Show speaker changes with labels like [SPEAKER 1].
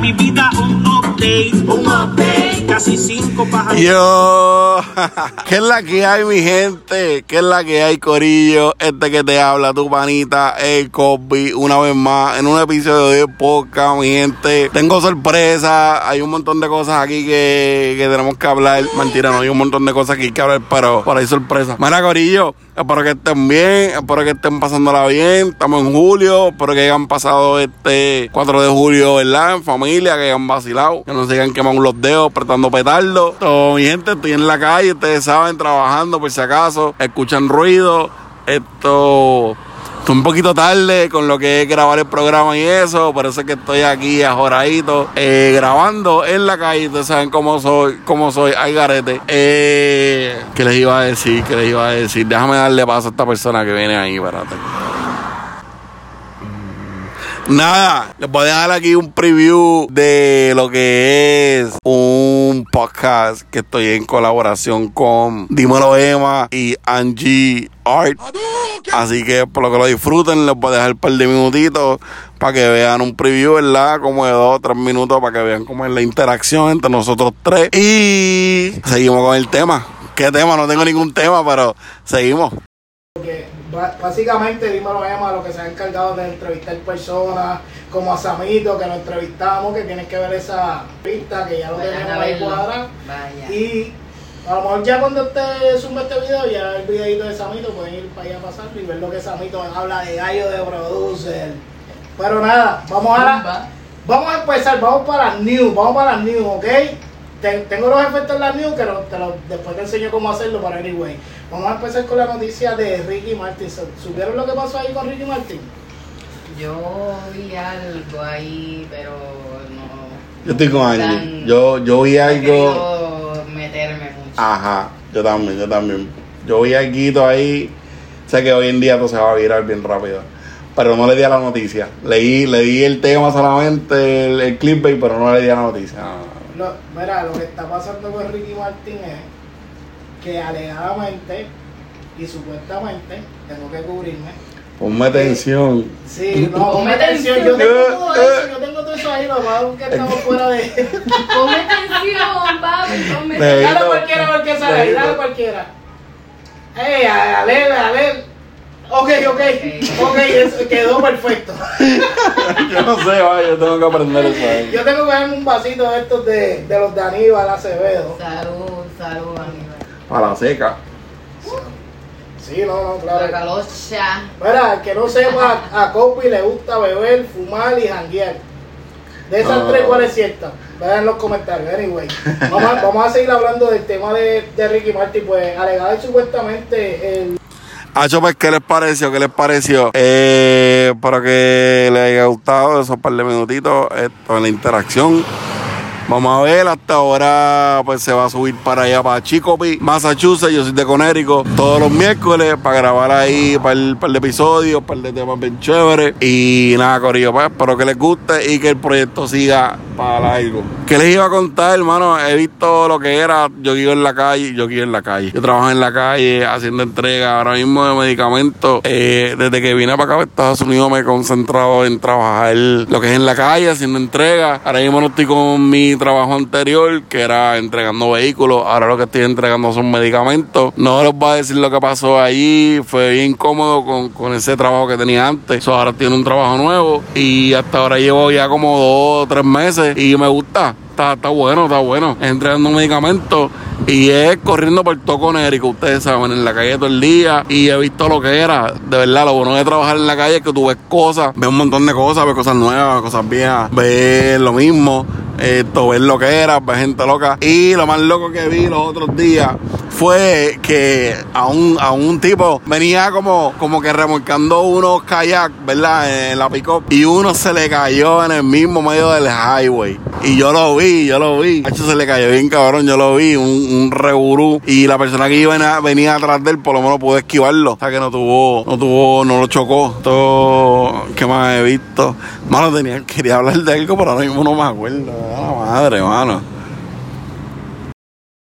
[SPEAKER 1] mi vida un update. Un update. Casi cinco pajas.
[SPEAKER 2] Yo, ¿qué es la que hay, mi gente? ¿Qué es la que hay, Corillo? Este que te habla, tu panita, el Cosby, una vez más, en un episodio de podcast, mi gente. Tengo sorpresa, hay un montón de cosas aquí que, que tenemos que hablar. Mentira, no hay un montón de cosas que hay que hablar, pero por ahí sorpresa. Mira, Corillo, espero que estén bien, espero que estén pasándola bien. Estamos en julio, espero que hayan pasado este 4 de julio, ¿verdad? En familia, que hayan vacilado, que no se hayan quemado los dedos, apretando petardo. Todo, mi gente, estoy en la calle, ustedes saben, trabajando por si acaso, escuchan ruido. Esto. Un poquito tarde con lo que es grabar el programa y eso, por que estoy aquí ajoradito, eh, grabando en la calle. Ustedes saben cómo soy, cómo soy, hay garete. Eh, ¿Qué les iba a decir? ¿Qué les iba a decir? Déjame darle paso a esta persona que viene ahí, espérate. Nada, les voy a dejar aquí un preview de lo que es un podcast que estoy en colaboración con Dímelo Emma y Angie Art. Así que por lo que lo disfruten, les voy a dejar un par de minutitos para que vean un preview, ¿verdad? Como de dos o tres minutos para que vean cómo es la interacción entre nosotros tres. Y seguimos con el tema. ¿Qué tema? No tengo ningún tema, pero seguimos.
[SPEAKER 3] Básicamente, dímelo Emma, lo que se ha encargado de entrevistar personas, como a Samito, que lo entrevistamos, que tienes que ver esa pista, que ya lo
[SPEAKER 4] Vayan
[SPEAKER 3] tenemos ahí.
[SPEAKER 4] Vaya.
[SPEAKER 3] Y a lo mejor ya cuando usted suma este video, ya el videito de Samito, pueden ir para allá a pasarlo y ver lo que Samito habla de gallo de producer. Pero nada, vamos a. Vamos a empezar, vamos para las news, vamos para las news, ¿ok? Ten- tengo los efectos en las news que lo- te lo- después te enseño cómo hacerlo para anyway. Vamos a empezar con la noticia de Ricky Martin. ¿Su- ¿Supieron lo que pasó ahí con Ricky Martin?
[SPEAKER 4] Yo vi algo ahí, pero no.
[SPEAKER 2] Yo estoy con Angie. Yo, yo vi algo.
[SPEAKER 4] meterme mucho.
[SPEAKER 2] Ajá, yo también, yo también. Yo vi algo ahí. Sé que hoy en día todo se va a virar bien rápido. Pero no le di a la noticia. Leí, le di el tema solamente, el, el clickbait, pero no le di a la noticia.
[SPEAKER 3] Lo- mira, lo que está pasando con Ricky Martin es que alegadamente y supuestamente tengo que cubrirme.
[SPEAKER 2] Ponme atención.
[SPEAKER 3] Sí, no, ponme atención. Yo tengo
[SPEAKER 2] Eh,
[SPEAKER 3] todo
[SPEAKER 2] eh.
[SPEAKER 3] eso, yo tengo todo eso ahí, lo malo que estamos fuera de.
[SPEAKER 4] Ponme atención, papi, ponme atención.
[SPEAKER 3] Dale cualquiera porque sale dale cualquiera. ¡Ey, a ver, a ver! Ok, ok, ok, eso quedó perfecto.
[SPEAKER 2] yo no sé, vaya, yo tengo que aprender eso ahí.
[SPEAKER 3] Yo tengo que darme un vasito de estos de, de los de Aníbal Acevedo.
[SPEAKER 4] Salud, salud, Aníbal.
[SPEAKER 2] Para la seca.
[SPEAKER 3] Sí, no, no,
[SPEAKER 4] La
[SPEAKER 3] claro.
[SPEAKER 4] calocha.
[SPEAKER 3] Mira, el que no sepa, a Copy le gusta beber, fumar y janguear. De esas
[SPEAKER 2] Ah.
[SPEAKER 3] tres, ¿cuál es cierta? Vean en los comentarios, anyway. Vamos a, vamos a seguir hablando del tema de, de Ricky Martin, pues alegado y supuestamente el
[SPEAKER 2] Hacho, pues, ¿qué les pareció? ¿Qué les pareció? Eh, para que les haya gustado esos par de minutitos esto, en la interacción. Vamos a ver, hasta ahora pues se va a subir para allá, para Chicopee, Massachusetts, yo soy de Conérico, todos los miércoles para grabar ahí par, par de episodios, par de temas bien chéveres. Y nada, Corillo, pues espero que les guste y que el proyecto siga para largo. ¿Qué les iba a contar, hermano? He visto lo que era, yo guío en la calle, yo guío en la calle. Yo trabajo en la calle haciendo entrega ahora mismo de medicamentos. Eh, desde que vine para acá, para Estados Unidos, me he concentrado en trabajar lo que es en la calle, haciendo entrega. Ahora mismo no estoy con mi trabajo anterior, que era entregando vehículos. Ahora lo que estoy entregando son medicamentos. No les voy a decir lo que pasó allí. Fue bien cómodo con, ese trabajo que tenía antes. Ahora tiene un trabajo nuevo y hasta ahora llevo ya como dos o tres meses y me gusta. Está, está bueno, está bueno. Entregando medicamentos y es corriendo por todo Conérico, ustedes saben, en la calle todo el día. Y he visto lo que era. De verdad, lo bueno de trabajar en la calle es que tú ves cosas, ves un montón de cosas, ves cosas nuevas, cosas viejas, ves lo mismo. Esto, ves lo que era, ves gente loca. Y lo más loco que vi los otros días fue que a un, a un tipo venía como, como que remolcando unos kayak, ¿verdad? En la pick Y uno se le cayó en el mismo medio del highway. Y yo lo vi, yo lo vi. De hecho, se le cayó bien cabrón, yo lo vi, un, un reburú. Y la persona que iba, venía atrás de él, por lo menos pudo esquivarlo. O sea que no tuvo, no tuvo, no lo chocó. Todo, ¿qué más he visto? Mano, tenía, quería hablar de algo, pero ahora mismo no me acuerdo. La madre, mano.